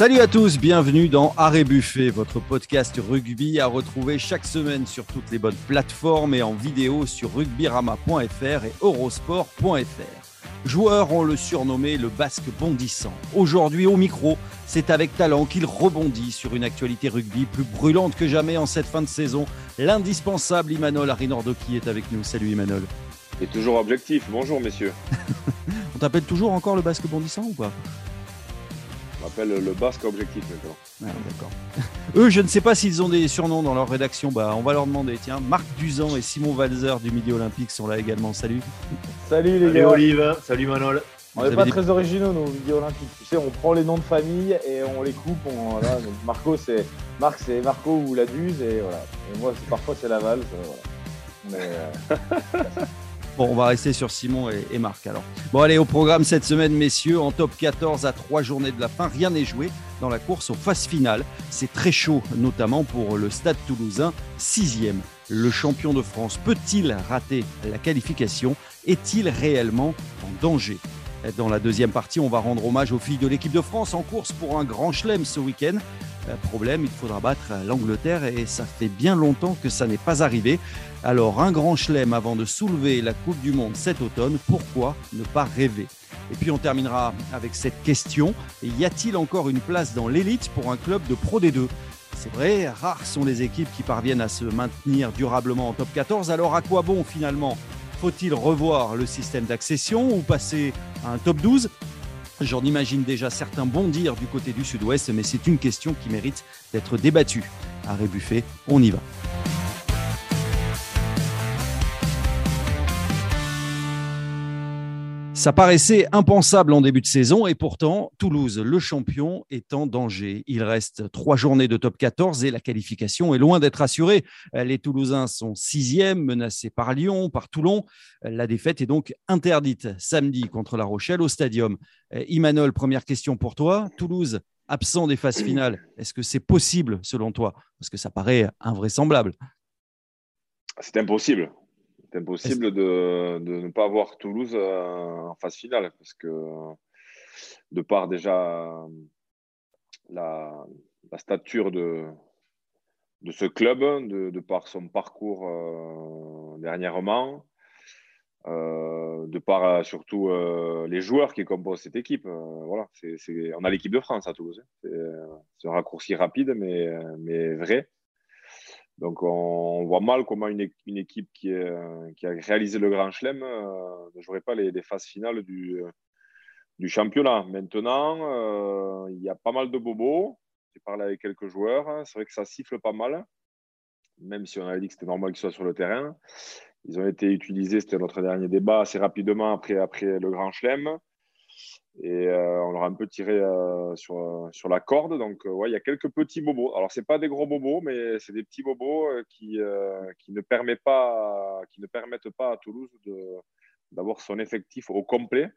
Salut à tous, bienvenue dans Arrêt Buffet, votre podcast rugby à retrouver chaque semaine sur toutes les bonnes plateformes et en vidéo sur rugbyrama.fr et eurosport.fr. Joueurs ont le surnommé le basque bondissant. Aujourd'hui au micro, c'est avec talent qu'il rebondit sur une actualité rugby plus brûlante que jamais en cette fin de saison. L'indispensable Imanol Arinordo qui est avec nous. Salut Imanol. Et toujours objectif. Bonjour messieurs. On t'appelle toujours encore le basque bondissant ou pas? On m'appelle le basque objectif maintenant. Ah, d'accord. Eux, je ne sais pas s'ils ont des surnoms dans leur rédaction. Bah, on va leur demander. Tiens, Marc Duzan et Simon Valzer du Midi Olympique sont là également. Salut. Salut les Salut Olive. Salut Manol. On n'est pas très originaux, nos Midi Olympiques. Tu sais, on prend les noms de famille et on les coupe. Marco, c'est Marc, c'est Marco ou la Duze. Et voilà. Et moi, parfois, c'est Laval. Mais, euh, On va rester sur Simon et, Marc alors. Bon, allez, au programme cette semaine, messieurs, en top 14 à trois journées de la fin, rien n'est joué dans la course aux phases finales. C'est très chaud, notamment pour le Stade toulousain, sixième. Le champion de France peut-il rater la qualification? Est-il réellement en danger? Dans la deuxième partie, on va rendre hommage aux filles de l'équipe de France en course pour un grand chelem ce week-end. Problème, il faudra battre l'Angleterre et ça fait bien longtemps que ça n'est pas arrivé. Alors un grand chelem avant de soulever la Coupe du Monde cet automne, pourquoi ne pas rêver? Et puis on terminera avec cette question, y a-t-il encore une place dans l'élite pour un club de Pro D2 c'est vrai, rares sont les équipes qui parviennent à se maintenir durablement en top 14, alors à quoi bon finalement? Faut-il revoir le système d'accession ou passer à un top 12 J'en imagine déjà certains bondir du côté du sud-ouest, mais c'est une question qui mérite d'être débattue. Arrêt Buffet, on y va. Ça paraissait impensable en début de saison et pourtant, Toulouse, le champion, est en danger. Il reste trois journées de top 14 et la qualification est loin d'être assurée. Les Toulousains sont sixièmes, menacés par Lyon, par Toulon. La défaite est donc interdite samedi contre La Rochelle au Stadium. Imanol, première question pour toi. Toulouse, absent des phases finales, est-ce que c'est possible selon toi? Parce que ça paraît invraisemblable. C'est impossible c'est impossible de, de, ne pas avoir Toulouse euh, en phase finale parce que de par déjà la, la stature de, de ce club, de, de par son parcours euh, dernièrement, euh, de par surtout les joueurs qui composent cette équipe. voilà, c'est, on a l'équipe de France à Toulouse. Hein. C'est, un raccourci rapide, mais, mais vrai. Donc on, voit mal comment une, équipe qui, a réalisé le Grand Chelem euh, ne jouerait pas les, phases finales du, championnat. Maintenant, euh, il y a pas mal de bobos. J'ai parlé avec quelques joueurs. C'est vrai que ça siffle pas mal, même si on avait dit que c'était normal qu'ils soient sur le terrain. Ils ont été utilisés, c'était notre dernier débat, assez rapidement après le Grand Chelem. Et euh, on leur a un peu tiré euh, sur, sur la corde. Donc, euh, ouais, il y a quelques petits bobos. Alors, ce pas des gros bobos, mais c'est des petits bobos qui, qui, ne permettent pas, qui ne permettent pas à Toulouse d'avoir son effectif au complet.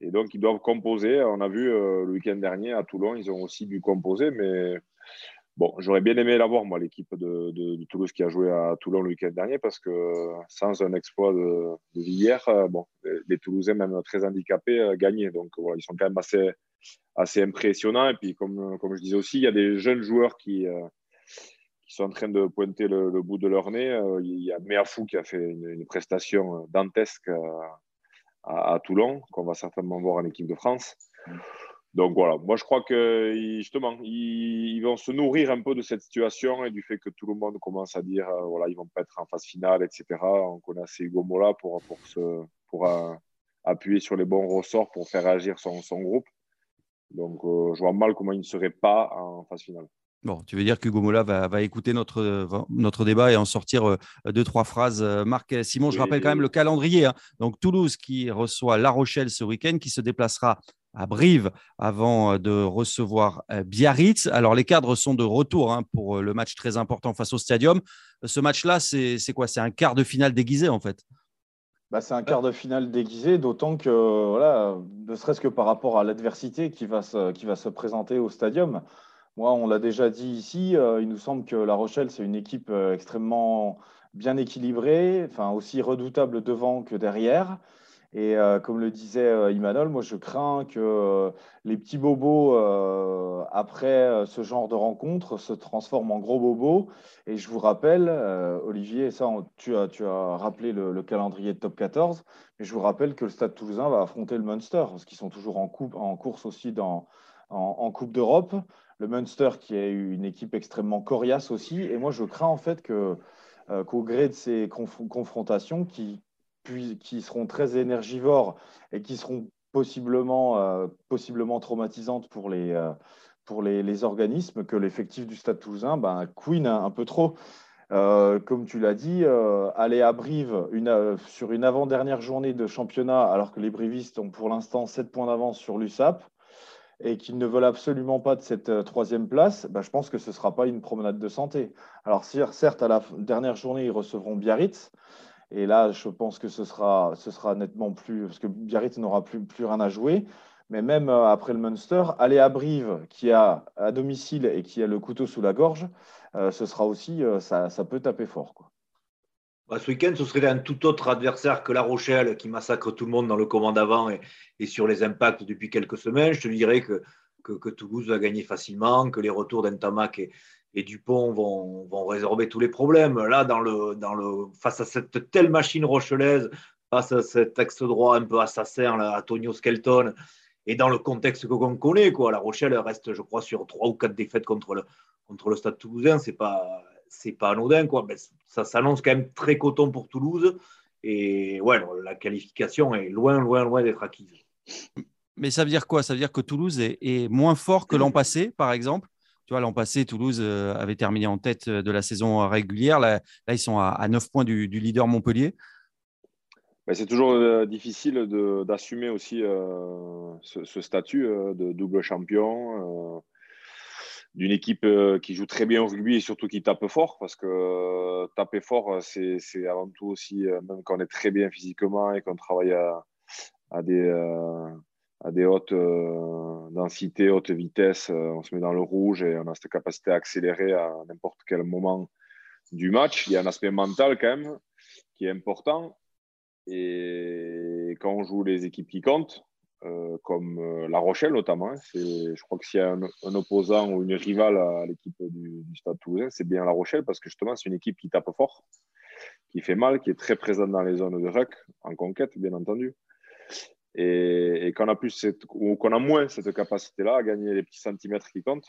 Et donc, ils doivent composer. On a vu le week-end dernier à Toulon, ils ont aussi dû composer, mais Bon, j'aurais bien aimé l'avoir, moi, l'équipe de, Toulouse qui a joué à Toulon le week-end dernier, parce que sans un exploit de, de euh, bon, les, Toulousains, même très handicapés, euh, gagnaient. Donc, voilà, ils sont quand même assez, impressionnants. Et puis, comme, je disais aussi, il y a des jeunes joueurs qui, euh, sont en train de pointer le, bout de leur nez. il y a Meafou qui a fait une, prestation dantesque à, à Toulon, qu'on va certainement voir en équipe de France. Donc voilà, moi je crois que justement, ils, vont se nourrir un peu de cette situation et du fait que tout le monde commence à dire euh, voilà, ils vont pas être en phase finale, etc. On connaît assez Hugo Mola pour, pour, pour euh, appuyer sur les bons ressorts pour faire agir son, son groupe. Donc euh, je vois mal comment il ne serait pas en phase finale. Bon, tu veux dire qu'Hugo Mola va, va, écouter notre, notre débat et en sortir deux, trois phrases. Marc Simon, je rappelle quand même le calendrier. Hein. Donc Toulouse qui reçoit La Rochelle ce week-end, qui se déplacera à Brive avant euh, de recevoir euh, Biarritz. Alors, les cadres sont de retour hein, pour euh, le match très important face au Stadium. Ce match-là, c'est quoi? C'est un quart de finale déguisé, en fait bah, C'est un quart de finale déguisé, d'autant que, voilà, ne serait-ce que par rapport à l'adversité qui, va se, qui va se présenter au Stadium. Moi, on l'a déjà dit ici, il nous semble que La Rochelle, c'est une équipe extrêmement bien équilibrée, enfin aussi redoutable devant que derrière. Et euh, comme le disait euh, Imanol, moi je crains que euh, les petits bobos, après ce genre de rencontre, se transforment en gros bobos. Et je vous rappelle, Olivier, ça, tu, as, tu as rappelé le, calendrier de top 14, mais je vous rappelle que le Stade toulousain va affronter le Munster, parce qu'ils sont toujours en, coupe, en course aussi dans, en, Coupe d'Europe. Le Munster qui est une équipe extrêmement coriace aussi. Et moi je crains en fait que qu'au gré de ces confrontations, qui, puis, qui seront très énergivores et qui seront possiblement, euh, possiblement traumatisantes pour les, euh, pour les, les, organismes, que l'effectif du Stade toulousain ben, queen un, peu trop. Euh, comme tu l'as dit, aller à Brive sur une avant-dernière journée de championnat, alors que les brivistes ont pour l'instant 7 points d'avance sur l'USAP et qu'ils ne veulent absolument pas de cette troisième place, ben, je pense que ce ne sera pas une promenade de santé. Alors certes, à la dernière journée, ils recevront Biarritz, et là, je pense que ce sera, ce sera nettement plus. Parce que Biarritz n'aura plus, plus rien à jouer. Mais même euh, après le Munster, aller à Brive, qui a à domicile et qui a le couteau sous la gorge, euh, ce sera aussi. Euh, ça, ça, peut taper fort. Bah, ce week-end, ce serait un tout autre adversaire que La Rochelle, qui massacre tout le monde dans le commande avant et, et, sur les impacts depuis quelques semaines. Je te dirais que, que, que Toulouse va gagner facilement, que les retours d'Entamac et, et Dupont vont, vont, résorber tous les problèmes. Là, dans le, dans le, face à cette telle machine rochelaise, face à cet axe droit un peu assassin, là, Antonio Skelton, et dans le contexte que l'on connaît, quoi, La Rochelle reste, je crois, sur trois ou quatre défaites contre le, contre le Stade toulousain. C'est pas, c'est pas anodin, quoi. Mais ça s'annonce quand même très coton pour Toulouse. Et ouais, la qualification est loin, loin, loin d'être acquise. Mais ça veut dire quoi? Ça veut dire que Toulouse est, est moins fort que l'an passé, par exemple? Tu vois, l'an passé, Toulouse euh, avait terminé en tête euh, de la saison régulière. Là, ils sont à, 9 points du, leader Montpellier. c'est toujours euh, difficile d'assumer aussi ce, statut de double champion d'une équipe qui joue très bien au rugby et surtout qui tape fort parce que taper fort, c'est avant tout aussi, même quand on est très bien physiquement et qu'on travaille à, des, à des hautes euh, densités, haute vitesse, euh, on se met dans le rouge et on a cette capacité à accélérer à n'importe quel moment du match. Il y a un aspect mental quand même qui est important. Et quand on joue les équipes qui comptent, euh, comme La Rochelle notamment, hein, je crois que s'il y a un, opposant ou une rivale à l'équipe du, du, Stade Toulousain, c'est bien La Rochelle parce que justement c'est une équipe qui tape fort, qui fait mal, qui est très présente dans les zones de ruck, en conquête bien entendu et, qu'on a plus ou qu'on a moins cette capacité-là à gagner les petits centimètres qui comptent,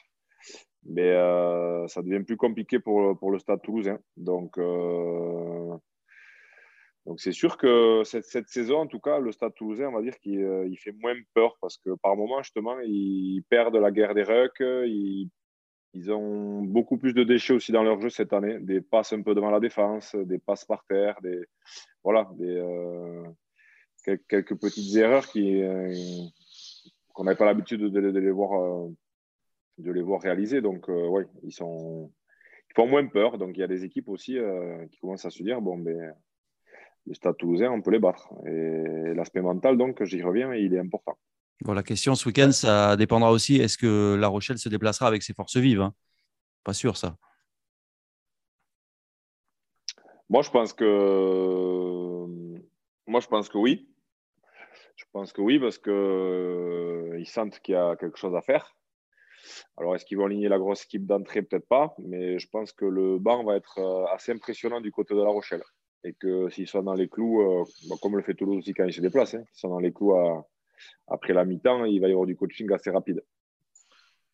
mais euh, ça devient plus compliqué pour, pour le Stade Toulousain. Donc, euh, donc c'est sûr que cette, cette, saison, en tout cas, le Stade Toulousain, on va dire qu'il euh, il fait moins peur parce que par moment, justement, ils perdent la guerre des rucks, ils, ils ont beaucoup plus de déchets aussi dans leur jeu cette année, des passes un peu devant la défense, des passes par terre, des voilà, des quelques petites erreurs qui, euh, qu'on n'avait pas l'habitude de, les voir, euh, de les voir réaliser. Donc, euh, oui, ils, sont, ils font moins peur. Donc, il y a des équipes aussi qui commencent à se dire bon, ben, le Stade toulousain, on peut les battre. Et l'aspect mental, donc, j'y reviens, il est important. Bon, la question ce week-end, ça dépendra aussi est-ce que La Rochelle se déplacera avec ses forces vives hein? Pas sûr, ça. Moi, je pense que. Moi, je pense que oui. Pense que oui, parce qu'ils euh, sentent qu'il y a quelque chose à faire. Alors, est-ce qu'ils vont aligner la grosse équipe d'entrée? Peut-être pas, mais je pense que le banc va être euh, assez impressionnant du côté de La Rochelle. Et que s'ils sont dans les clous, euh, bah, comme le fait Toulouse aussi quand ils se déplacent, hein, s'ils sont dans les clous après la mi-temps, il va y avoir du coaching assez rapide.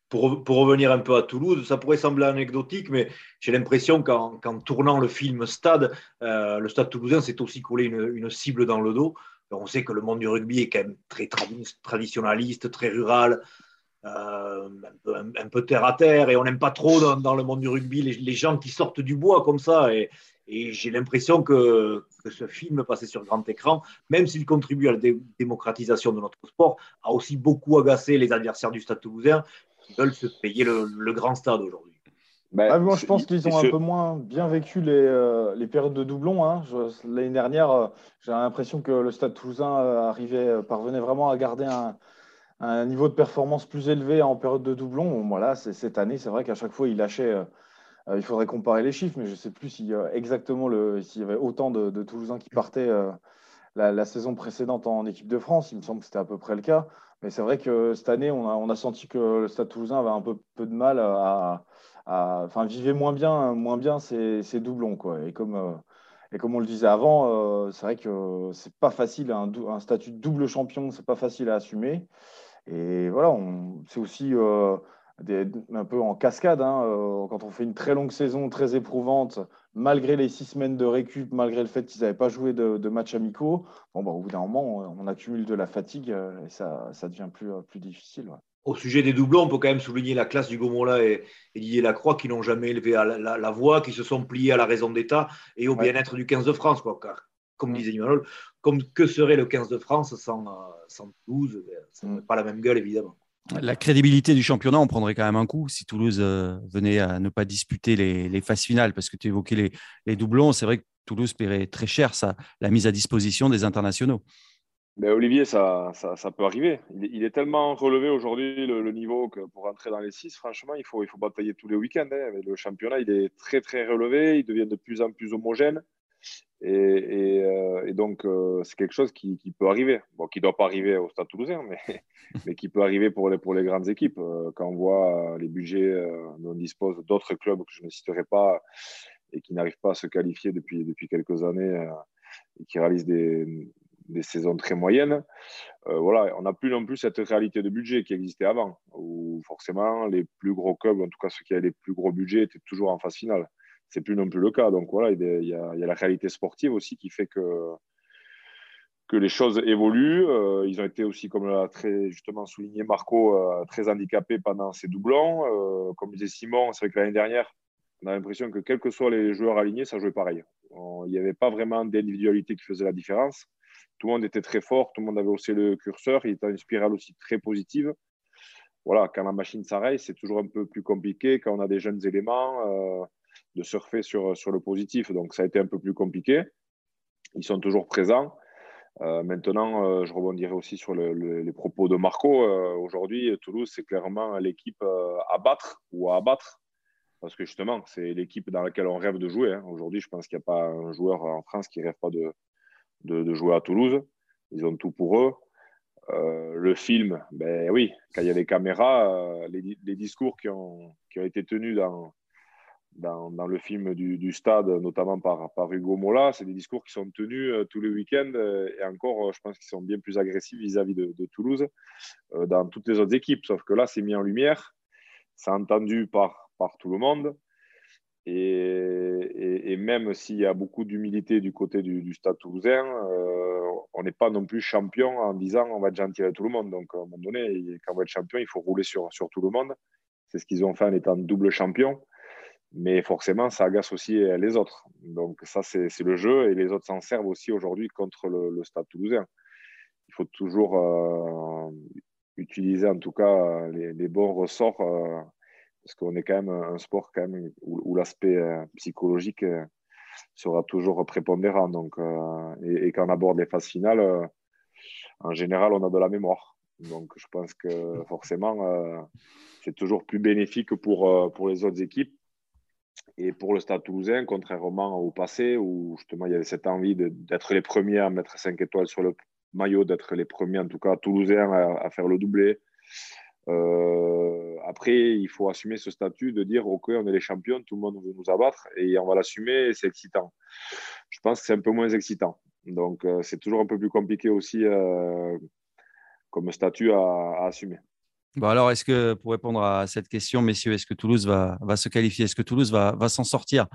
Pour, pour, revenir un peu à Toulouse, ça pourrait sembler anecdotique, mais j'ai l'impression qu'en tournant le film Stade, le Stade toulousain s'est aussi collé une, une, cible dans le dos on sait que le monde du rugby est quand même très traditionnaliste, très rural, euh, un, peu, terre à terre, et on n'aime pas trop dans, le monde du rugby les, gens qui sortent du bois comme ça. Et, j'ai l'impression que, ce film passé sur grand écran, même s'il contribue à la démocratisation de notre sport, a aussi beaucoup agacé les adversaires du Stade toulousain qui veulent se payer le grand stade aujourd'hui. Ben, ah, moi, je pense qu'ils ont un peu moins bien vécu les, euh, les périodes de doublons. Hein. L'année dernière, euh, j'ai l'impression que le Stade Toulousain euh, arrivait, parvenait vraiment à garder un, un, niveau de performance plus élevé en période de doublons. voilà, cette année, c'est vrai qu'à chaque fois, il lâchait. il faudrait comparer les chiffres, mais je ne sais plus si exactement s'il y avait autant de, de, Toulousains qui partaient la, saison précédente en équipe de France. Il me semble que c'était à peu près le cas. Mais c'est vrai que cette année, on a, senti que le Stade toulousain avait un peu, de mal à, enfin, vivait moins bien, moins bien ses, doublons. Quoi. Et, comme, euh, et comme on le disait avant, euh, c'est vrai que c'est pas facile, un, un, statut de double champion, c'est pas facile à assumer. Et voilà, c'est aussi euh, un peu en cascade. Hein, quand on fait une très longue saison, très éprouvante, malgré les six semaines de récup, malgré le fait qu'ils n'avaient pas joué de, matchs amicaux, bon, bah, au bout d'un moment, on, accumule de la fatigue et ça, ça devient plus, plus difficile. Au sujet des doublons, on peut quand même souligner la classe du Gomola et, et Didier Lacroix qui n'ont jamais élevé à la, voix, qui se sont pliés à la raison d'État et au bien-être du 15 de France. Quoi. Car, comme mm. disait Emmanuel, comme que serait le 15 de France sans, euh, sans Toulouse Ça mm. pas la même gueule, évidemment. La crédibilité du championnat, on prendrait quand même un coup si Toulouse euh, venait à ne pas disputer les, phases finales, parce que tu évoquais les, doublons. C'est vrai que Toulouse paierait très cher la mise à disposition des internationaux. Mais Olivier, ça, peut arriver. Il, est tellement relevé aujourd'hui le, niveau que pour rentrer dans les six, franchement, il faut, il faut batailler tous les week-ends. Hein. Le championnat, il est très très relevé, il devient de plus en plus homogène. Et, euh, donc, euh, c'est quelque chose qui, peut arriver. Bon, qui ne doit pas arriver au Stade toulousain, mais, mais qui peut arriver pour les, pour les grandes équipes. Euh, quand on voit les budgets dont disposent d'autres clubs que je ne citerai pas et qui n'arrivent pas à se qualifier depuis, depuis quelques années et qui réalisent des, des saisons très moyennes. Euh, voilà, on n'a plus non plus cette réalité de budget qui existait avant, où forcément les plus gros clubs, en tout cas ceux qui avaient les plus gros budgets, étaient toujours en phase finale. C'est plus non plus le cas. Donc voilà, il y, a, la réalité sportive aussi qui fait que, que les choses évoluent. Euh, ils ont été aussi, comme l'a très justement souligné Marco, euh, très handicapés pendant ces doublons. comme disait Simon, c'est vrai que l'année dernière, on a l'impression que quels que soient les joueurs alignés, ça jouait pareil. Il n'y avait pas vraiment d'individualité qui faisait la différence tout le monde était très fort, tout le monde avait haussé le curseur, il était une spirale aussi très positive. Voilà, quand la machine s'arrête, c'est toujours un peu plus compliqué quand on a des jeunes éléments euh, de surfer sur, sur le positif. Donc ça a été un peu plus compliqué. Ils sont toujours présents. Euh, maintenant, euh, je rebondirai aussi sur les propos de Marco. Aujourd'hui, Toulouse, c'est clairement l'équipe à battre ou à abattre. Parce que justement, c'est l'équipe dans laquelle on rêve de jouer. Hein. Aujourd'hui, je pense qu'il n'y a pas un joueur en France qui ne rêve pas de, de, jouer à Toulouse. Ils ont tout pour eux. Euh, le film, ben oui, quand il y a les caméras, euh, les, discours qui ont, qui ont, été tenus dans, dans, le film du, stade, notamment par, par Hugo Mola, c'est des discours qui sont tenus euh, tous les week-ends et encore, je pense qu'ils sont bien plus agressifs vis-à-vis de, Toulouse dans toutes les autres équipes. Sauf que là, c'est mis en lumière, c'est entendu par, par tout le monde. Et, même s'il y a beaucoup d'humilité du côté du, Stade toulousain, euh, on n'est pas non plus champion en disant on va déjà en tirer tout le monde. Donc à un moment donné, quand on va être champion, il faut rouler sur, sur tout le monde. C'est ce qu'ils ont fait en étant double champion. Mais forcément, ça agace aussi les autres. Donc ça, c'est le jeu et les autres s'en servent aussi aujourd'hui contre le, Stade toulousain. Il faut toujours euh, utiliser en tout cas les, les bons ressorts. Euh, parce qu'on est quand même un sport où, l'aspect euh, psychologique euh, sera toujours prépondérant. Donc, euh, et, quand on aborde les phases finales, en général, on a de la mémoire. Donc, je pense que forcément, c'est toujours plus bénéfique pour les autres équipes. Et pour le Stade toulousain, contrairement au passé, où justement il y avait cette envie d'être les premiers à mettre 5 étoiles sur le maillot, d'être les premiers, en tout cas toulousains, à, faire le doublé, euh, après, il faut assumer ce statut de dire OK, on est les champions, tout le monde veut nous abattre et on va l'assumer c'est excitant. Je pense que c'est un peu moins excitant. Donc, euh, c'est toujours un peu plus compliqué aussi euh, comme statut à, assumer. Bon, alors, est-ce que, pour répondre à cette question, messieurs, est-ce que Toulouse va, va se qualifier? Est-ce que Toulouse va, va s'en sortir?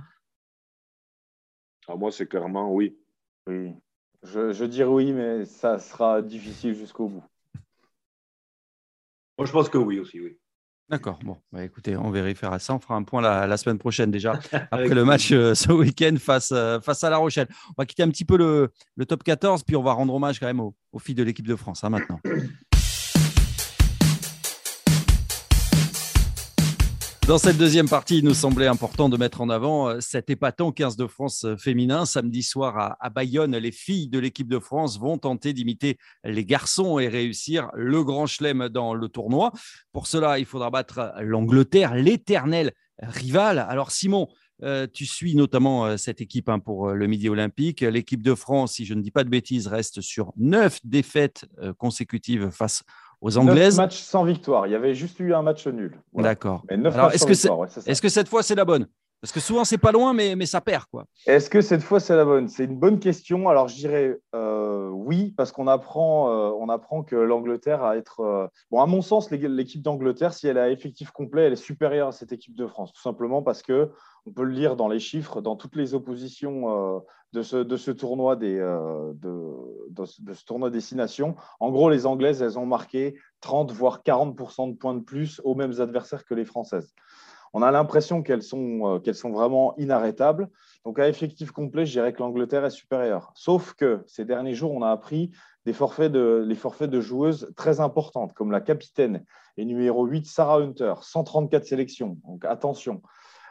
Ah, Moi, c'est clairement oui. Oui. Je, je dirais oui, mais ça sera difficile jusqu'au bout. Moi, je pense que oui aussi, oui. D'accord. Bon, bah, écoutez, on vérifiera ça. On fera un point la, semaine prochaine déjà, après le match euh, ce week-end face, euh, face à La Rochelle. On va quitter un petit peu le, top 14, puis on va rendre hommage quand même aux, filles de l'équipe de France hein, maintenant. Dans cette deuxième partie, il nous semblait important de mettre en avant euh, cet épatant 15 de France euh, féminin. Samedi soir à, Bayonne, les filles de l'équipe de France vont tenter d'imiter les garçons et réussir le grand chelem dans le tournoi. Pour cela, il faudra battre l'Angleterre, l'éternel rival. Alors Simon, tu suis notamment cette équipe hein, pour le Midi Olympique. L'équipe de France, si je ne dis pas de bêtises, reste sur neuf défaites consécutives face aux Anglaises. Neuf matchs sans victoire. Il y avait juste eu un match nul. D'accord. est-ce que, est, que cette fois, c'est la bonne? Parce que souvent, c'est pas loin, mais, mais ça perd. quoi. Est-ce que cette fois, c'est la bonne? C'est une bonne question. Alors, je dirais euh, oui, parce qu'on apprend, euh, on apprend que l'Angleterre a être. Euh, bon, à mon sens, l'équipe d'Angleterre, si elle a effectif complet, elle est supérieure à cette équipe de France. Tout simplement parce que on peut le lire dans les chiffres, dans toutes les oppositions de ce, de, ce, tournoi des, de, de, destination. En gros, les Anglaises, elles ont marqué 30 voire 40 de points de plus aux mêmes adversaires que les Françaises on a l'impression qu'elles sont, euh, qu'elles sont vraiment inarrêtables. Donc, à effectif complet, je dirais que l'Angleterre est supérieure. Sauf que ces derniers jours, on a appris des forfaits de, les forfaits de joueuses très importantes, comme la capitaine et numéro 8, Sarah Hunter, 134 sélections. Donc, attention.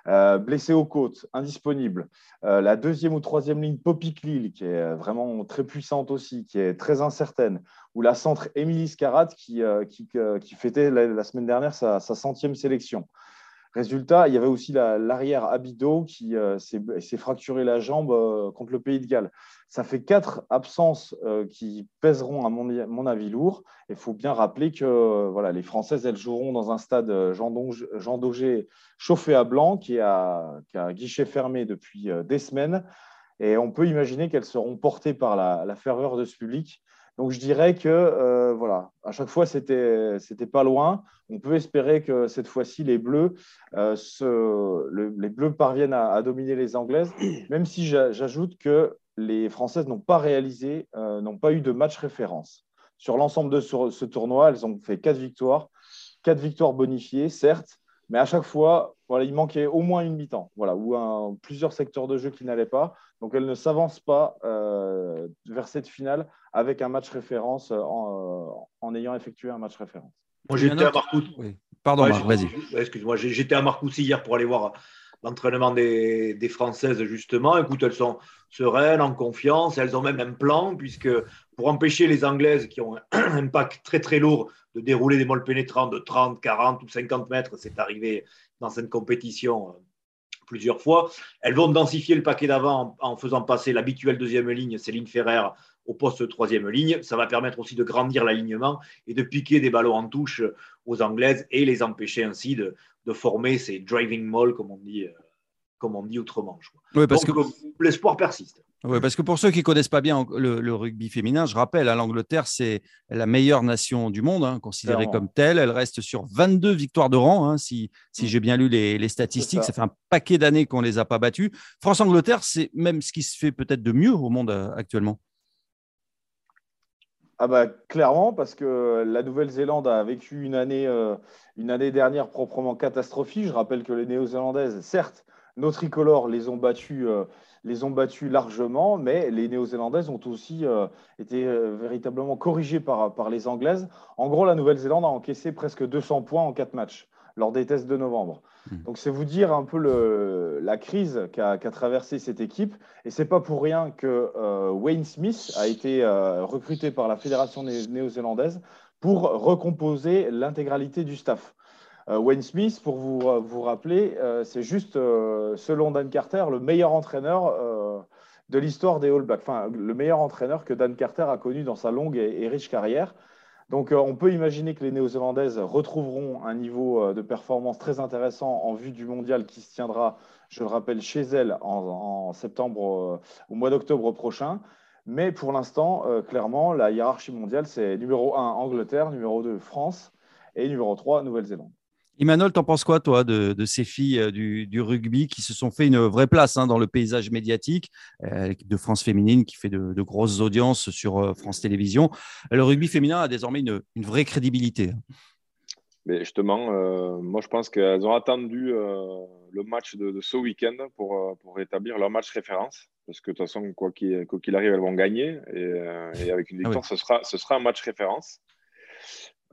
Euh, blessée aux côtes, indisponible. Euh, la deuxième ou troisième ligne, Poppy Lille, qui est vraiment très puissante aussi, qui est très incertaine. Ou la centre Émilie Scarat, qui, qui, fêtait la, semaine dernière sa centième sélection. Résultat, il y avait aussi l'arrière Abido qui euh, s'est fracturé la jambe euh, contre le Pays de Galles. Ça fait quatre absences euh, qui pèseront, à mon, avis, lourd. Il faut bien rappeler que voilà, les Françaises, elles joueront dans un stade Jean, Daugé chauffé à blanc qui, a, qui a guichet fermé depuis des semaines. Et on peut imaginer qu'elles seront portées par la, la ferveur de ce public. Donc je dirais que euh, voilà, à chaque fois c'était c'était pas loin. On peut espérer que cette fois-ci les Bleus euh, les Bleus parviennent à, dominer les Anglaises, même si j'ajoute que les Françaises n'ont pas réalisé, euh, n'ont pas eu de match référence sur l'ensemble de ce, tournoi. Elles ont fait quatre victoires, quatre victoires bonifiées, certes, mais à chaque fois, voilà, il manquait au moins une mi-temps, voilà, ou un, plusieurs secteurs de jeu qui n'allaient pas. Donc elles ne s'avancent pas vers cette finale avec un match référence euh, euh, en, ayant effectué un match référence. Moi, j'étais à Marcoussis. Pardon, vas-y. Excuse-moi, j'étais à Marcoussis hier pour aller voir l'entraînement des, Françaises, justement. Écoute, elles sont sereines, en confiance. Elles ont même un plan, puisque pour empêcher les Anglaises qui ont un pack très très lourd de dérouler des molles pénétrants de 30, 40 ou 50 mètres, c'est arrivé dans cette compétition euh, plusieurs fois. Elles vont densifier le paquet d'avant en, faisant passer l'habituelle deuxième ligne, Céline Ferrer, au poste troisième ligne. Ça va permettre aussi de grandir l'alignement et de piquer des ballons en touche aux Anglaises et les empêcher ainsi de, former ces driving malls, comme on dit, euh, comme on dit autrement. Oui, parce Donc, que l'espoir persiste. Oui, parce que pour ceux qui ne connaissent pas bien le, rugby féminin, je rappelle, hein, l'Angleterre, c'est la meilleure nation du monde, hein, considérée comme telle. Elle reste sur 22 victoires de rang, hein, si, si mm. j'ai bien lu les, statistiques. Ça. fait un paquet d'années qu'on ne les a pas battues. France-Angleterre, c'est même ce qui se fait peut-être de mieux au monde euh, actuellement. Ah bah, clairement, parce que la Nouvelle-Zélande a vécu une année, euh, une année dernière proprement catastrophique. Je rappelle que les Néo-Zélandaises, certes, nos tricolores les ont battus, euh, largement, mais les Néo-Zélandaises ont aussi euh, été véritablement corrigées par, par les Anglaises. En gros, la Nouvelle-Zélande a encaissé presque 200 points en quatre matchs lors des tests de novembre. Hmm. Donc c'est vous dire un peu la crise qu'a traversé cette équipe. Et c'est pas pour rien que euh, Wayne Smith a été euh, recruté par la fédération néo-zélandaise pour recomposer l'intégralité du staff. Euh, Wayne Smith, pour vous, vous rappeler, c'est juste, selon Dan Carter, le meilleur entraîneur de l'histoire des All Blacks. Enfin, le meilleur entraîneur que Dan Carter a connu dans sa longue et riche carrière. Donc, euh, on peut imaginer que les Néo-Zélandaises retrouveront un niveau euh, de performance très intéressant en vue du mondial qui se tiendra, je le rappelle, chez elles en, septembre, euh, au mois d'octobre prochain. Mais pour l'instant, clairement, la hiérarchie mondiale, c'est numéro 1 Angleterre, numéro 2 France et numéro 3 Nouvelle-Zélande. Emmanuel, t'en penses quoi, toi, de, ces filles euh, du, rugby qui se sont fait une vraie place hein, dans le paysage médiatique euh, de France féminine qui fait de, grosses audiences sur euh, France Télévisions. Le rugby féminin a désormais une, vraie crédibilité. Mais justement, moi, je pense qu'elles ont attendu le match de, ce week-end pour, pour rétablir leur match référence. Parce que de toute façon, quoi qu'il arrive, elles vont gagner. Et, avec une ah victoire, ce, sera, ce sera un match référence.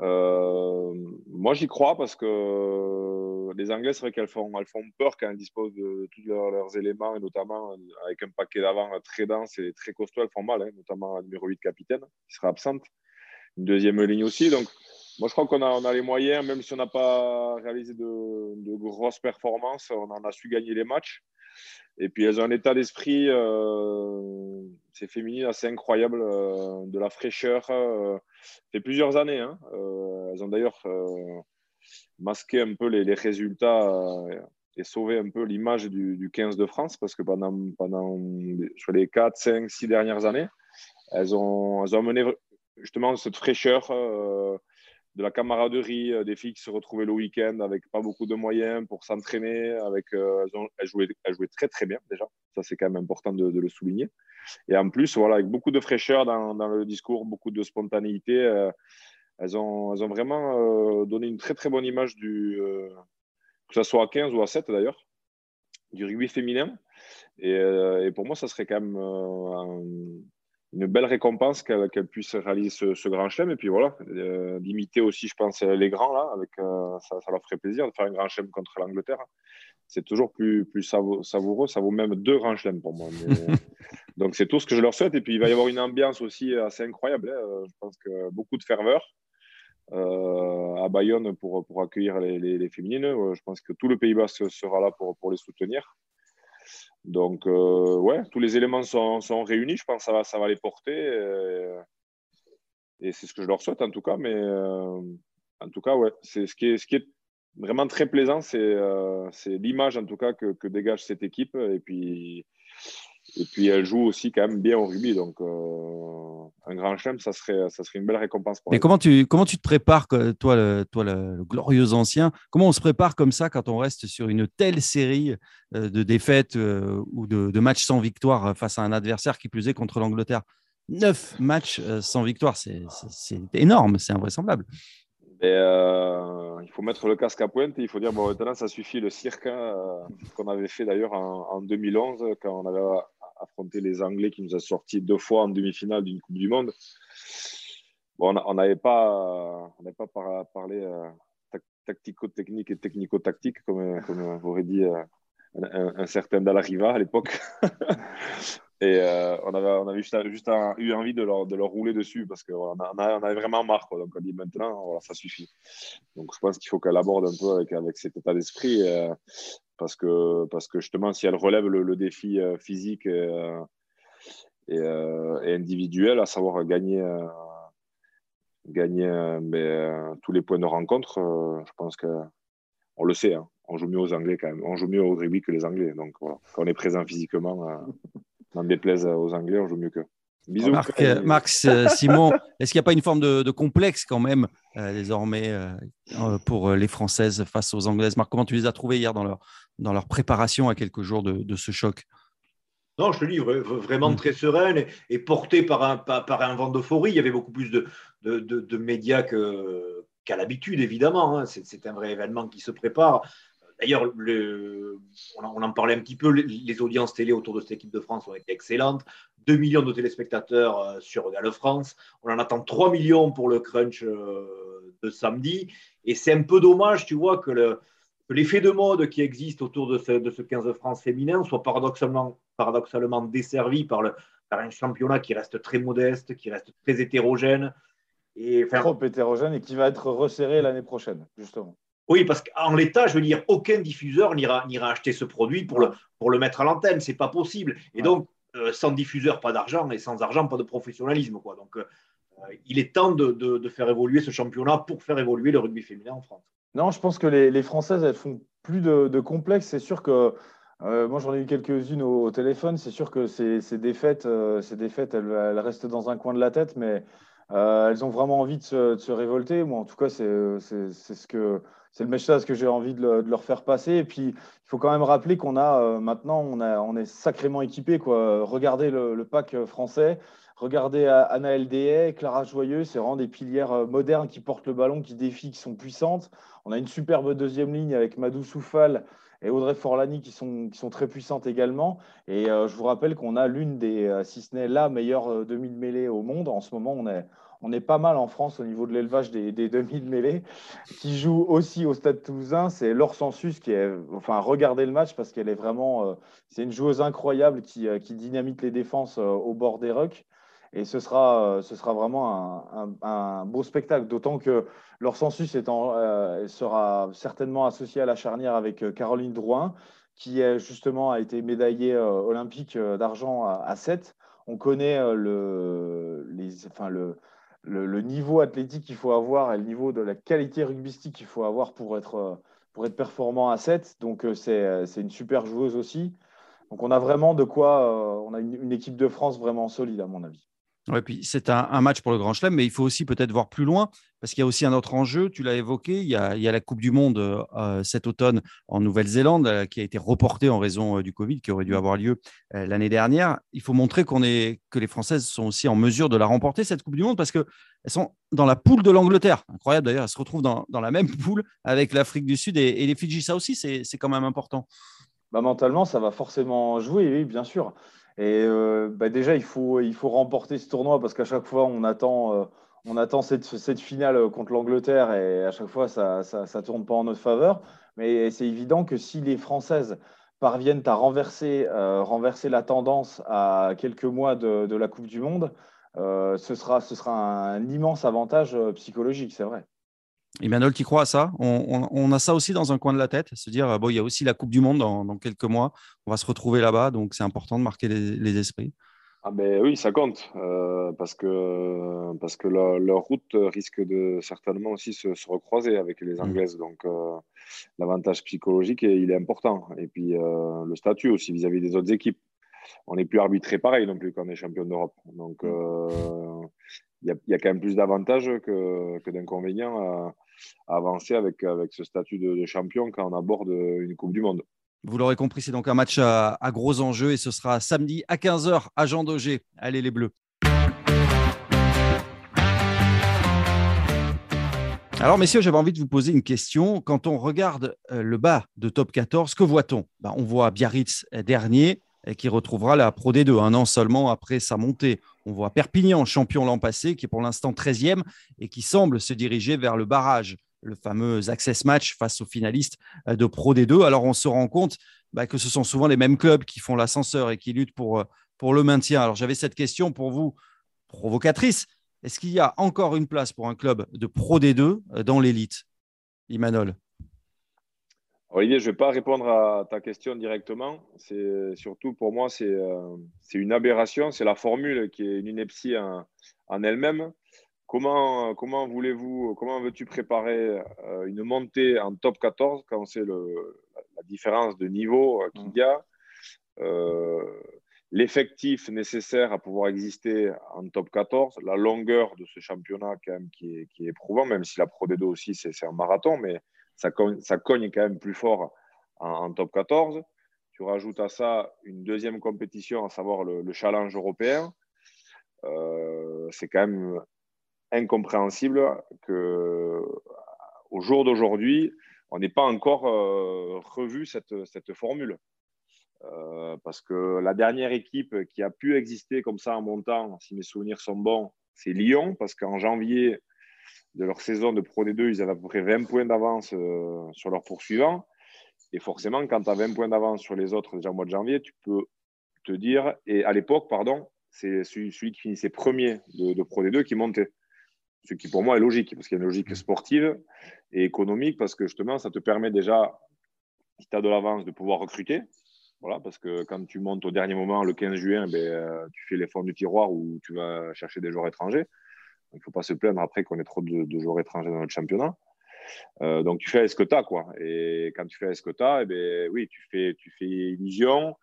Euh, moi, j'y crois parce que les Anglais, c'est vrai qu'elles font, elles font peur quand elles disposent de tous leurs, éléments, et notamment avec un paquet d'avant très dense et très costaud, elles font mal, hein, notamment la numéro 8 capitaine, qui sera absente. Une deuxième ligne aussi. Donc, moi, je crois qu'on a, on a les moyens, même si on n'a pas réalisé de, de, grosses performances, on en a su gagner les matchs. Et puis elles ont un état d'esprit, euh, c'est féminin assez incroyable, euh, de la fraîcheur. Euh, ça fait plusieurs années. Hein. elles ont d'ailleurs masqué un peu les, résultats et sauvé un peu l'image du, 15 de France parce que pendant, pendant les 4, 5, 6 dernières années, elles ont, elles ont mené justement cette fraîcheur de la camaraderie, euh, des filles qui se retrouvaient le week-end avec pas beaucoup de moyens pour s'entraîner. Avec, euh, elles, jouaient, très très bien déjà. Ça, c'est quand même important de, le souligner. Et en plus, voilà, avec beaucoup de fraîcheur dans, le discours, beaucoup de spontanéité, euh, elles, ont, elles vraiment donné une très très bonne image du, que ce soit à 15 ou à 7 d'ailleurs, du rugby féminin. Et, et, pour moi, ça serait quand même une belle récompense qu'elle puisse réaliser ce, grand chelem. Et puis voilà, euh, d'imiter aussi, je pense, les grands, là, avec, euh, ça, ça, leur ferait plaisir de faire un grand chelem contre l'Angleterre. C'est toujours plus, plus savoureux, ça vaut même deux grands chelems pour moi. donc c'est tout ce que je leur souhaite. Et puis il va y avoir une ambiance aussi assez incroyable. Hein. Je pense que beaucoup de ferveur. Euh, à Bayonne pour, pour accueillir les, les, féminines. Je pense que tout le Pays Basque sera là pour, pour les soutenir. Donc, euh, ouais, tous les éléments sont, sont, réunis. Je pense que ça va, ça va les porter. Euh, et, c'est ce que je leur souhaite, en tout cas. Mais euh, en tout cas, ouais, c'est ce qui est, ce qui est vraiment très plaisant, c'est l'image, en tout cas, que, que, dégage cette équipe. Et puis, et puis, elle joue aussi quand même bien au rugby. Donc, euh, un grand chelem, ça serait, ça serait une belle récompense pour Mais comment tu, comment tu te prépares, toi, le, toi le, glorieux ancien? Comment on se prépare comme ça quand on reste sur une telle série euh, de défaites euh, ou de, matchs sans victoire face à un adversaire qui plus est contre l'Angleterre? Neuf matchs sans victoire, c'est énorme, c'est invraisemblable. il faut mettre le casque à pointe et il faut dire bon maintenant ça suffit le cirque hein, qu'on avait fait d'ailleurs en, en, 2011 quand on avait affronter les Anglais qui nous a sorti deux fois en demi-finale d'une Coupe du Monde. Bon, on n'avait pas, on pas parlé euh, tactico-technique et technico-tactique, comme, comme aurait dit euh, un, certain Dallariva à l'époque. et euh, on avait, juste, eu envie de leur, rouler dessus parce qu'on on avait vraiment marre. Donc on dit maintenant, voilà, ça suffit. Donc je pense qu'il faut qu'elle aborde un peu avec, avec cet état d'esprit parce que, parce que justement, si elle relève le, défi euh, physique euh, euh, et, individuel, à savoir gagner, gagner tous les points de rencontre, je pense qu'on le sait, hein. on joue mieux aux Anglais quand même, on joue mieux au rugby que les Anglais. Donc voilà, quand on est présent physiquement, n'en déplaise aux Anglais, on joue mieux qu'eux. Bisous. Marc, Simon, est-ce qu'il n'y a pas une forme de, complexe quand même désormais pour les Françaises face aux Anglaises? Marc, comment tu les as trouvées hier dans leur, dans leur préparation à quelques jours de, ce choc? Non, je te dis, vraiment mm. très sereine et, portée par un, par, un vent d'euphorie. Il y avait beaucoup plus de, de, médias qu'à l'habitude, évidemment. Hein. C'est un vrai événement qui se prépare. D'ailleurs, on, en parlait un petit peu, les, audiences télé autour de cette équipe de France ont été excellentes. 2 millions de téléspectateurs euh, sur Real France. On en attend 3 millions pour le crunch euh, de samedi. Et c'est un peu dommage, tu vois, que le, l'effet de mode qui existe autour de ce, de ce 15 de France féminin soit paradoxalement, desservi par, le, par un championnat qui reste très modeste, qui reste très hétérogène. Et, Trop hétérogène et qui va être resserré l'année prochaine, justement. Oui, parce qu'en l'état, je veux dire, aucun diffuseur n'ira, acheter ce produit pour le, pour le mettre à l'antenne. Ce n'est pas possible. Et donc, euh, sans diffuseur, pas d'argent. Et sans argent, pas de professionnalisme. Quoi. Donc, euh, il est temps de, de, de, faire évoluer ce championnat pour faire évoluer le rugby féminin en France. Non, je pense que les, Françaises, elles font plus de, complexes. C'est sûr que euh, moi, j'en ai eu quelques-unes au, téléphone. C'est sûr que ces, défaites, euh, ces défaites elles, restent dans un coin de la tête, mais euh, elles ont vraiment envie de se, révolter. Moi, en tout cas, c'est ce c'est le message que j'ai envie de, leur faire passer. Et puis, il faut quand même rappeler qu'on a maintenant, on, a, on est sacrément équipé. Regardez le pack français. Regardez Anna Eldé, Clara Joyeux, c'est vraiment des pilières euh, modernes qui portent le ballon, qui défient, qui sont puissantes. On a une superbe deuxième ligne avec Madou Soufal et Audrey Forlani qui sont, qui sont très puissantes également. Et euh, je vous rappelle qu'on a l'une des, euh, si ce n'est la meilleure demi de mêlée au monde. En ce moment, on est, on est pas mal en France au niveau de l'élevage des, des demi de mêlée. Qui joue aussi au Stade Toulousain, c'est Laure Sensus qui est, enfin, regardez le match parce qu'elle est vraiment, c'est une joueuse incroyable qui, qui dynamite les défenses au bord des rucks. Et ce sera, ce sera vraiment un, beau spectacle, d'autant que leur census euh, sera certainement associé à la charnière avec euh, Caroline Drouin, qui justement a été médaillé olympique d'argent à, 7. On connaît le, les, enfin, le, le, niveau athlétique qu'il faut avoir et le niveau de la qualité rugbystique qu'il faut avoir pour être, pour être performant à 7. Donc, c'est une super joueuse aussi. Donc, on a vraiment de quoi. on a une équipe de France vraiment solide, à mon avis. Puis c'est un, match pour le Grand Chelem, mais il faut aussi peut-être voir plus loin, parce qu'il y a aussi un autre enjeu, tu l'as évoqué, il y, a, la Coupe du Monde euh, cet automne en Nouvelle-Zélande, euh, qui a été reportée en raison euh, du Covid, qui aurait dû avoir lieu l'année dernière. Il faut montrer qu'on est, que les Françaises sont aussi en mesure de la remporter, cette Coupe du Monde, parce qu'elles sont dans la poule de l'Angleterre. Incroyable d'ailleurs, elles se retrouvent dans, la même poule avec l'Afrique du Sud et, les Fidji. Ça aussi, c'est quand même important. Bah, mentalement, ça va forcément jouer, oui, bien sûr. Et euh, bah, déjà, il faut, il faut remporter ce tournoi parce qu'à chaque fois, on attend, euh, on attend cette, cette, finale contre l'Angleterre et à chaque fois, ça ne tourne pas en notre faveur. Mais c'est évident que si les Françaises parviennent à renverser, euh, renverser la tendance à quelques mois de, de la Coupe du Monde, ce, sera, ce sera un immense avantage psychologique, c'est vrai. Emmanuel, tu crois à ça? On, a ça aussi dans un coin de la tête, se dire, bon, il y a aussi la Coupe du Monde dans, quelques mois, on va se retrouver là-bas, donc c'est important de marquer les, esprits. Ah ben oui, ça compte, euh, parce que, parce que leur, route risque de certainement aussi se, recroiser avec les mmh. Anglaises. Donc euh, l'avantage psychologique, il est important. Et puis euh, le statut aussi vis-à-vis des autres équipes. On n'est plus arbitré pareil non plus quand on est champion d'Europe. Donc mmh. Il y, a quand même plus d'avantages que, d'inconvénients à, avancer avec, ce statut de, champion quand on aborde une Coupe du Monde. Vous l'aurez compris, c'est donc un match à, gros enjeux et ce sera samedi à 15h à Jean Daugé. Allez les Bleus. Alors, messieurs, j'avais envie de vous poser une question. Quand on regarde euh, le bas de top 14, que voit-on? Ben, On voit Biarritz dernier, qui retrouvera la Pro D2 un an seulement après sa montée. On voit Perpignan, champion l'an passé, qui est pour l'instant 13e et qui semble se diriger vers le barrage, le fameux access match face aux finalistes euh, de Pro D2. Alors on se rend compte bah, que ce sont souvent les mêmes clubs qui font l'ascenseur et qui luttent pour, euh, pour le maintien. Alors j'avais cette question pour vous, provocatrice. Est-ce qu'il y a encore une place pour un club de Pro D2 euh, dans l'élite Imanol? Olivier, je ne vais pas répondre à ta question directement. C'est surtout pour moi, c'est euh, une aberration. C'est la formule qui est une ineptie en, elle-même. Comment, voulez-vous, comment veux-tu préparer euh, une montée en top 14 quand c'est la différence de niveau euh, qu'il y a, l'effectif nécessaire à pouvoir exister en top 14, la longueur de ce championnat quand même qui est, qui est éprouvant, même si la Pro D2 aussi c'est un marathon, mais ça cogne, quand même plus fort en, top 14. Tu rajoutes à ça une deuxième compétition, à savoir le, challenge européen. Euh, c'est quand même incompréhensible que au jour d'aujourd'hui, on n'ait pas encore euh, revu cette, cette formule. Euh, parce que la dernière équipe qui a pu exister comme ça en montant, si mes souvenirs sont bons, c'est Lyon, parce qu'en janvier, de leur saison de Pro D2, ils avaient à peu près 20 points d'avance euh, sur leurs poursuivants. Et forcément, quand tu as 20 points d'avance sur les autres déjà au mois de janvier, tu peux te dire, et à l'époque, pardon, c'est celui, qui finissait premier de, Pro D2 qui montait. Ce qui pour moi est logique, parce qu'il y a une logique sportive et économique, parce que justement, ça te permet déjà, si tu as de l'avance, de pouvoir recruter. Voilà, parce que quand tu montes au dernier moment, le 15 juin, ben, euh, tu fais les fonds du tiroir où tu vas chercher des joueurs étrangers. Il ne faut pas se plaindre après qu'on ait trop de, joueurs étrangers dans notre championnat. Euh, donc tu fais ce que tu as. Quoi. Et quand tu fais ce que tu as, eh ben, oui, tu fais, tu fais illusion.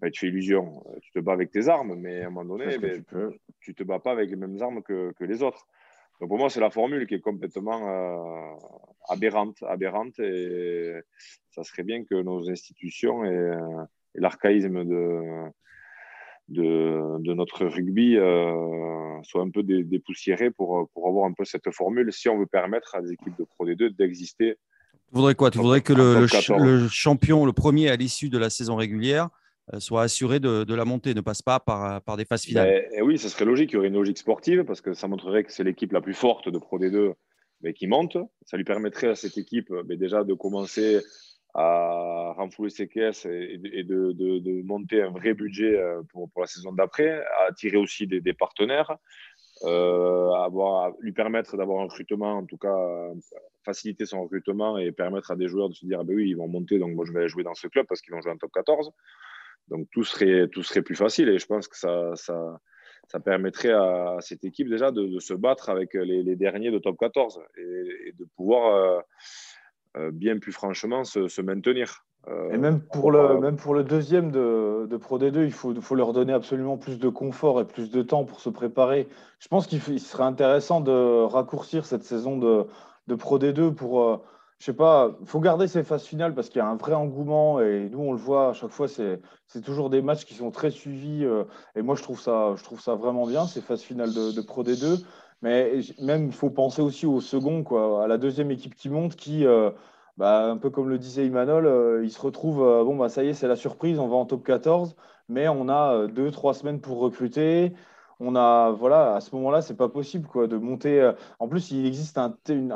Ben, tu fais illusion. Tu te bats avec tes armes, mais à un moment donné, ben, tu ne te bats pas avec les mêmes armes que, que les autres. Donc pour moi, c'est la formule qui est complètement euh, aberrante, aberrante. Et ça serait bien que nos institutions et, euh, et l'archaïsme de, de, notre rugby euh, soit un peu dépoussiéré pour, pour avoir un peu cette formule si on veut permettre à des équipes de Pro D2 d'exister. Tu voudrais quoi? Tu voudrais que le, champion, le premier à l'issue de la saison régulière, euh, soit assuré de, la montée, ne passe pas par, par des phases finales? Et ben, eh Oui, ce serait logique. Il y aurait une logique sportive parce que ça montrerait que c'est l'équipe la plus forte de Pro D2 mais qui monte. Ça lui permettrait à cette équipe mais déjà de commencer à renflouer ses caisses et, de, monter un vrai budget euh, pour, la saison d'après, à attirer aussi des, partenaires. avoir, lui permettre d'avoir un recrutement, en tout cas faciliter son recrutement et permettre à des joueurs de se dire ah ben oui, ils vont monter, donc moi je vais jouer dans ce club parce qu'ils vont jouer en top 14. Donc tout serait, tout serait plus facile et je pense que ça, ça, permettrait à cette équipe déjà de, se battre avec les, derniers de top 14 et, de pouvoir euh, euh, bien plus franchement se, maintenir. Euh, et même pour, le, même pour le deuxième de, de Pro D2, il faut, faut, leur donner absolument plus de confort et plus de temps pour se préparer. Je pense qu'il serait intéressant de raccourcir cette saison de, de Pro D2 pour je sais pas, il faut garder ces phases finales parce qu'il y a un vrai engouement et nous on le voit à chaque fois, c'est toujours des matchs qui sont très suivis euh, et moi je trouve ça, je trouve ça vraiment bien ces phases finales de, Pro D2. Mais même il faut penser aussi au second, quoi, à la deuxième équipe qui monte, qui, euh, bah, un peu comme le disait Imanol, euh, il se retrouve, bon bah ça y est, c'est la surprise, on va en top 14, mais on a deux, trois semaines pour recruter on a, voilà, à ce moment-là, c'est pas possible quoi, de monter. Euh, en plus, il existe un,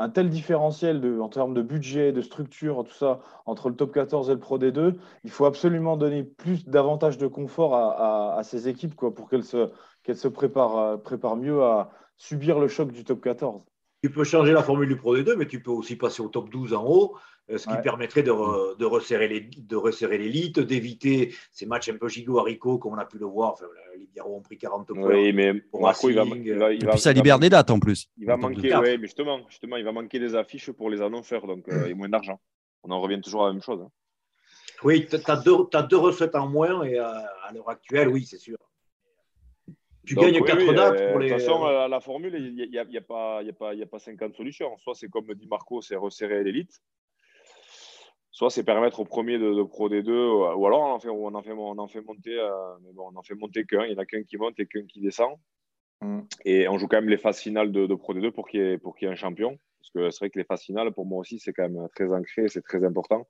tel différentiel de, en termes de budget, de structure, tout ça, entre le top 14 et le Pro D2. Il faut absolument donner plus davantage de confort à, ces équipes quoi, pour qu'elles se, qu'elles se préparent, euh, préparent mieux à subir le choc du top 14. Tu peux changer la formule du Pro D2, mais tu peux aussi passer au top 12 en haut euh, ce qui permettrait de, resserrer les, de resserrer l'élite, d'éviter ces matchs un peu gigot haricots comme on a pu le voir. Enfin, les Biarros ont pris 40 points. Oui, mais Marco, il va, il va, ça libère des dates en plus. Il va manquer, oui, mais justement, justement, il va manquer des affiches pour les annonceurs, donc euh, il y a moins d'argent. On en revient toujours à la même chose. Hein. Oui, tu as, as, deux recettes en moins et à, l'heure actuelle, oui, c'est sûr. Tu gagnes 4 dates pour les. De toute façon, la, la formule, il n'y a, y a, pas, y a, pas, y a pas 50 solutions. Soit c'est comme dit Marco, c'est resserrer l'élite soit c'est permettre au premier de, Pro D2, ou alors on en fait, on en fait, on en fait monter, euh, mais bon, on en fait monter qu'un, il n'y en a qu'un qui monte et qu'un qui descend. Mm. Et on joue quand même les phases finales de, Pro D2 pour qu'il y, ait un champion. Parce que c'est vrai que les phases finales, pour moi aussi, c'est quand même très ancré, c'est très important.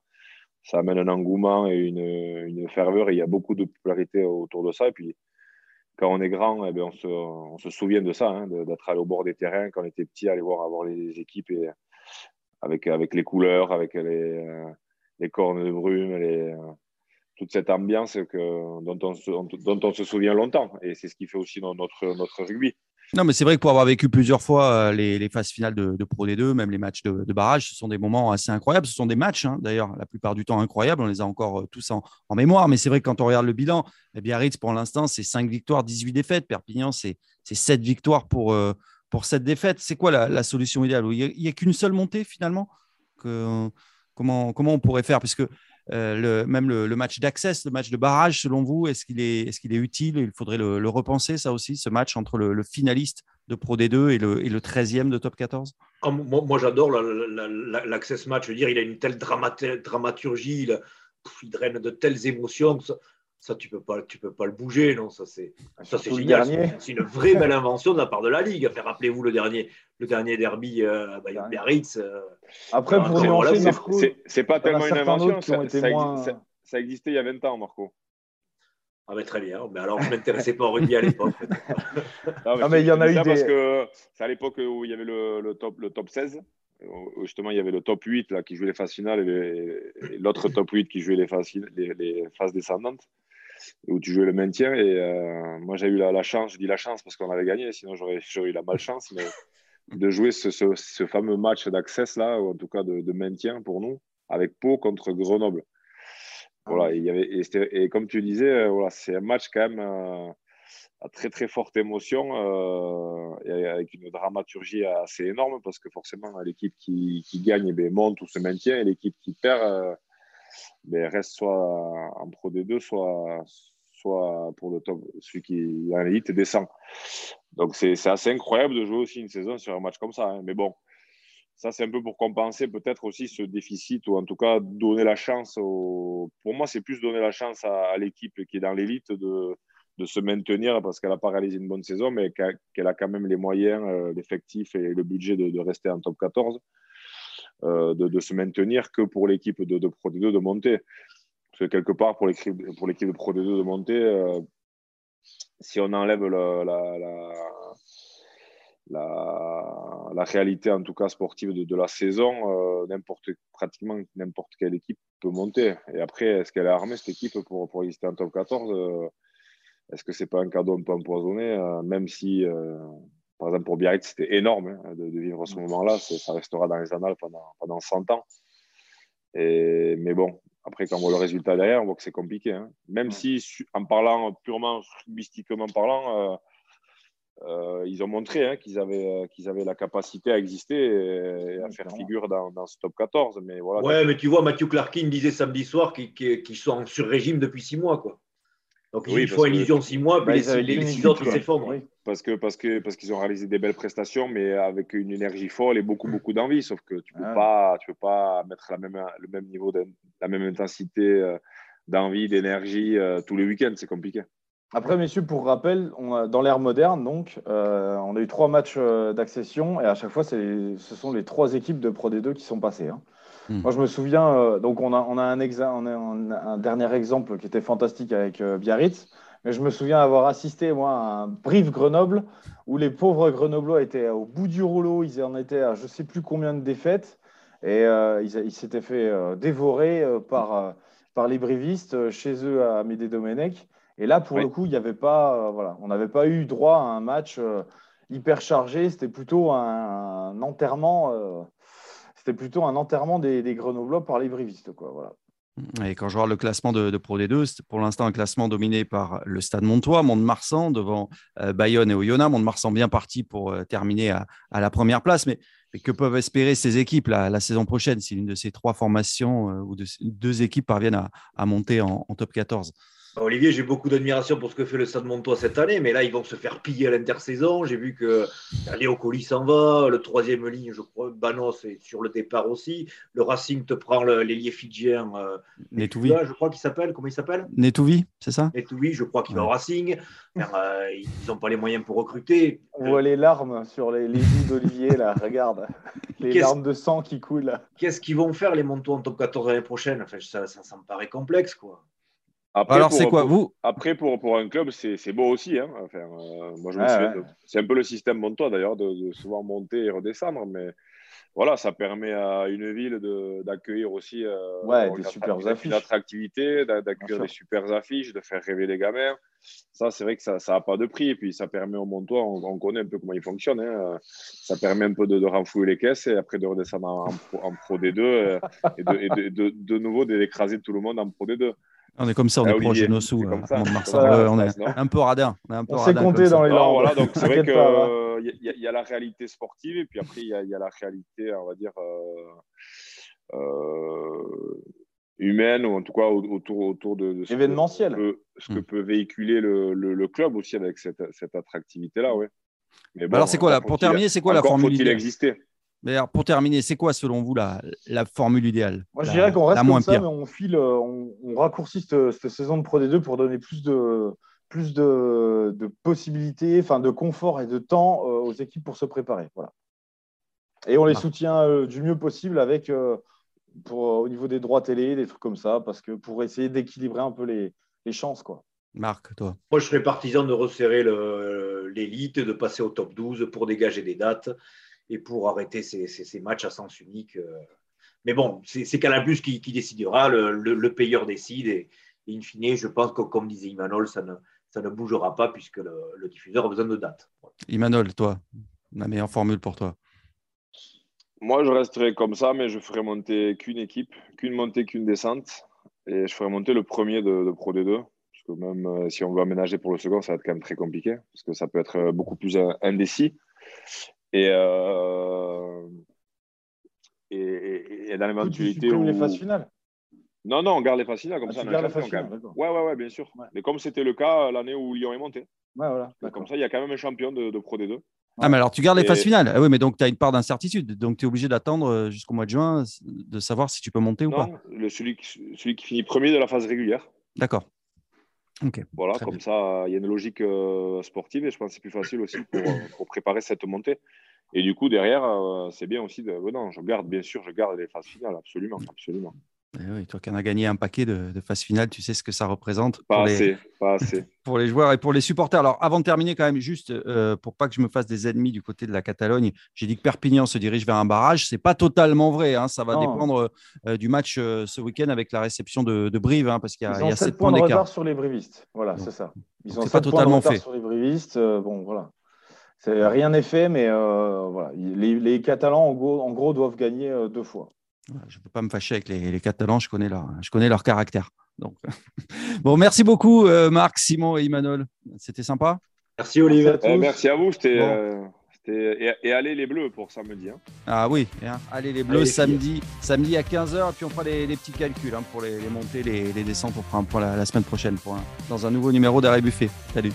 Ça amène un engouement et une, une, ferveur, et il y a beaucoup de popularité autour de ça. Et puis, quand on est grand, eh bien, on, se, souvient de ça, hein, d'être allé au bord des terrains quand on était petit, aller voir, avoir les équipes et, avec, les couleurs, avec les, euh, cornes de brume, euh, toute cette ambiance que, dont, on se, souvient longtemps. Et c'est ce qui fait aussi notre rugby. Non, mais c'est vrai que pour avoir vécu plusieurs fois euh, les, phases finales de, Pro D2, même les matchs de, barrage, ce sont des moments assez incroyables. Ce sont des matchs, hein, d'ailleurs, la plupart du temps incroyables. On les a encore euh, tous en, mémoire. Mais c'est vrai que quand on regarde le bilan, eh Biarritz, pour l'instant, c'est 5 victoires, 18 défaites. Perpignan, c'est 7 victoires pour, pour cette défaite. C'est quoi la, solution idéale? Il n'y a, qu'une seule montée finalement Comment, comment on pourrait faire? Euh, le, même le, match d'accès, le match de barrage, selon vous, est-ce qu'il est, utile? Il faudrait le, repenser, ça aussi, ce match entre le, finaliste de Pro D2 et le, et le 13e de Top 14 ah, Moi, j'adore l'access match. Je veux dire, il a une telle dramaturgie, il, draine de telles émotions ça tu peux pas tu peux pas le bouger non ça c'est ça c'est génial. c'est une vraie belle invention de la part de la ligue rappelez-vous le dernier le dernier derby euh, bah, Biarritz euh, après pour nuancer Marco. C'est pas tellement une invention ça, ça, existait il y a 20 ans Marco. Ah mais très bien. Mais alors je m'intéressais pas au rugby à l'époque non, mais, il y en a eu des... parce que c'est à l'époque où il y avait le, le, top le top 16 justement il y avait le top 8 là, qui jouait les phases finales et l'autre top 8 qui jouait les phases, les, les phases descendantes où tu jouais le maintien. Et euh, moi, j'ai eu la, chance, je dis la chance parce qu'on avait gagné, sinon j'aurais eu la malchance, mais de jouer ce, fameux match d'accès là, ou en tout cas de, maintien pour nous, avec Pau contre Grenoble. Voilà, il y avait, et, comme tu disais, euh, voilà, c'est un match quand même euh, à très très forte émotion et avec une dramaturgie assez énorme parce que forcément l'équipe qui, gagne eh monte ou se maintient et l'équipe qui perd mais reste soit en Pro D2, soit, soit pour le top, celui qui est en élite descend. Donc c'est assez incroyable de jouer aussi une saison sur un match comme ça. Hein. Mais bon, ça c'est un peu pour compenser peut-être aussi ce déficit ou en tout cas donner la chance. Pour moi, c'est plus donner la chance à, l'équipe qui est dans l'élite de, de, se maintenir parce qu'elle n'a pas réalisé une bonne saison, mais qu'elle a quand même les moyens, euh, l'effectif et le budget de, rester en top 14. Euh, de, se maintenir que pour l'équipe de, Pro D2 de monter. Parce que quelque part, pour l'équipe de Pro D2 de monter, euh, si on enlève la, la, la, réalité, en tout cas sportive, de, la saison, euh, pratiquement n'importe quelle équipe peut monter. Et après, est-ce qu'elle est armée, cette équipe, pour, pour exister en top 14 Est-ce que c'est pas un cadeau un peu empoisonné, même si par exemple, pour Biarritz, c'était énorme hein, de, vivre ce moment-là. Ça restera dans les annales pendant, pendant 100 ans. Et, mais bon, après, quand on voit le résultat derrière, on voit que c'est compliqué. Hein. Même si, en parlant purement mystiquement parlant, euh, euh, ils ont montré hein, qu'ils avaient, qu'ils avaient la capacité à exister et, à faire figure dans, dans, ce top 14. Mais voilà, ouais, mais tu vois, Mathieu Clarkin disait samedi soir qu'ils sont en sur-régime depuis six mois. Quoi. Donc il faut une illusion six mois, puis bah, les, six autres s'effondrent. Parce que parce que parce qu'ils ont réalisé des belles prestations, mais avec une énergie folle et beaucoup beaucoup d'envie. Sauf que tu peux ah pas tu peux pas mettre la même le même niveau de, la même intensité euh, d'envie d'énergie euh, tous les week-ends, c'est compliqué. Après, messieurs, pour rappel, on dans l'ère moderne, donc, euh, on a eu trois matchs d'accession et à chaque fois, ce sont les trois équipes de Pro D2 qui sont passées. Hein. Hmm. Moi, je me souviens, euh, donc on a, on a, un, on a un, dernier exemple qui était fantastique avec euh, Biarritz, mais je me souviens avoir assisté, moi, à un brief Grenoble où les pauvres Grenoblois étaient au bout du rouleau, ils en étaient à je ne sais plus combien de défaites, et euh, ils, s'étaient fait dévorer par, par les brivistes chez eux à Médé-Domenech. Et là, pour le coup, il avait pas, voilà, on n'avait pas eu droit à un match hyper chargé, c'était plutôt un enterrement c'était plutôt un enterrement des, des Grenoblois par les brivistes. Quoi, voilà. Et quand je vois le classement de, Pro D2, c'est pour l'instant un classement dominé par le Stade Montois, Mont-de-Marsan devant euh, Bayonne et Oyonnax. Mont-de-Marsan bien parti pour euh, terminer à, la première place. Mais, que peuvent espérer ces équipes la, saison prochaine si l'une de ces trois formations euh, ou de, deux équipes parviennent à, monter en, top 14 bah, Olivier, j'ai beaucoup d'admiration pour ce que fait le Stade Montois cette année, mais là, ils vont se faire piller à l'intersaison. J'ai vu que Léo Colli s'en va, le troisième ligne, je crois, Banos est sur le départ aussi. Le Racing te prend l'ailier fidjien. Euh, Netouvi. Je crois qu'il s'appelle. Comment il s'appelle? Netouvi, c'est ça? Netouvi, je crois qu'il va au Racing. Euh, ils n'ont pas les moyens pour recruter. On voit les larmes sur les, les joues d'Olivier, là, regarde. Les larmes de sang qui coulent. Qu'est-ce qu'ils vont faire, les Montois, en top 14 l'année prochaine? Enfin, ça, ça, ça me paraît complexe, quoi. Après, Alors, c'est quoi, vous Après, pour, pour un club, c'est beau aussi. Hein. Enfin, euh, moi, je me C'est un peu le système montois, d'ailleurs, de, souvent monter et redescendre. Mais voilà, ça permet à une ville d'accueillir aussi euh, ouais, des super affiches. L'attractivité, d'accueillir des super affiches, de faire rêver les gamins. Ça, c'est vrai que ça n'a pas de prix. Et puis, ça permet au montois, on, connaît un peu comment il fonctionne. Hein. Ça permet un peu de, de, renflouer les caisses et après de redescendre en, en, Pro, D2 euh, et, de, et de, de, nouveau d'écraser tout le monde en Pro D2. On est comme ça, on est proche de nos sous. on est un peu radin. On, est un peu on compté dans les langues. Voilà, donc c'est vrai qu'il hein. y, y, a la réalité sportive et puis après, il y, y, a la réalité, on va dire, euh, euh, humaine ou en tout cas autour, autour de, ce, Événementiel. Que, ce que hmm. peut véhiculer le, le, club aussi avec cette, cette attractivité-là. Ouais. Mais bon, Alors, c'est quoi, là, pour terminer, c'est quoi la formule faut-il exister? Mais alors, pour terminer, c'est quoi selon vous la, la formule idéale? Moi, je dirais qu'on reste comme ça, mais on file, euh, on, on raccourcit cette, cette, saison de Pro D2 pour donner plus de, plus de, de possibilités, enfin de confort et de temps euh, aux équipes pour se préparer. Voilà. Et on les ah. soutient euh, du mieux possible avec, pour, au niveau des droits télé, des trucs comme ça, parce que pour essayer d'équilibrer un peu les, les chances. Quoi. Marc, toi Moi, je serais partisan de resserrer l'élite, de passer au top 12 pour dégager des dates et pour arrêter ces, matchs à sens unique. Euh. Mais bon, c'est Canal qui, qui décidera, le, payeur décide et, in fine, je pense que comme disait Imanol, ça ne, ça ne bougera pas puisque le, diffuseur a besoin de dates. Imanol, toi, la meilleure formule pour toi Moi, je resterai comme ça, mais je ferai monter qu'une équipe, qu'une montée, qu'une descente. Et je ferai monter le premier de, Pro D2. Parce que même euh, si on veut aménager pour le second, ça va être quand même très compliqué. Parce que ça peut être euh, beaucoup plus indécis. Euh, et, et, et, dans l'éventualité. Tu où... les phases finales Non, non, on garde les phases finales. Comme ah, ça, on a les phases finales, ouais, ouais, ouais, bien sûr. Mais comme c'était le cas l'année où Lyon est monté. Ouais, voilà, comme ça, il y a quand même un champion de, de Pro D2. Ah, mais alors tu gardes les phases finales. Ah, oui, mais donc tu as une part d'incertitude. Donc tu es obligé d'attendre euh, jusqu'au mois de juin de savoir si tu peux monter ou pas. Le, celui, celui qui finit premier de la phase régulière. D'accord. Voilà, comme ça, il y a une logique euh, sportive et je pense que c'est plus facile aussi pour, euh, pour, préparer cette montée. Et du coup, derrière, euh, c'est bien aussi de. non, je garde, bien sûr, je garde les phases finales, absolument. absolument. Eh oui, toi qui en as gagné un paquet de, de phases finales, tu sais ce que ça représente. Pas pour assez, les, pas assez. Pour les joueurs et pour les supporters. Alors, avant de terminer, quand même, juste euh, pour pas que je me fasse des ennemis du côté de la Catalogne, j'ai dit que Perpignan se dirige vers un barrage. C'est pas totalement vrai. Hein. Ça va dépendre euh, du match euh, ce week-end avec la réception de, de Brive, hein, parce qu'il y a, Ils 7 points, de retard sur les Brivistes. Voilà, c'est ça. Ils ont 7 pas totalement points de retard fait. sur les Brivistes. bon, voilà rien n'est fait, mais voilà. les, Catalans, en gros, doivent gagner deux fois. Je ne peux pas me fâcher avec les, Catalans, je connais leur, je connais leur caractère. Donc... bon, merci beaucoup, Marc, Simon et Imanol. C'était sympa. Merci, Olivier. merci à vous. Et, allez les Bleus pour samedi. Hein. Ah oui, hein. allez les Bleus samedi, samedi à 15h. Et puis on fera les, petits calculs hein, pour les, montées, les, descentes. On fera un point la, semaine prochaine pour dans un nouveau numéro d'Arrêt Buffet. Salut.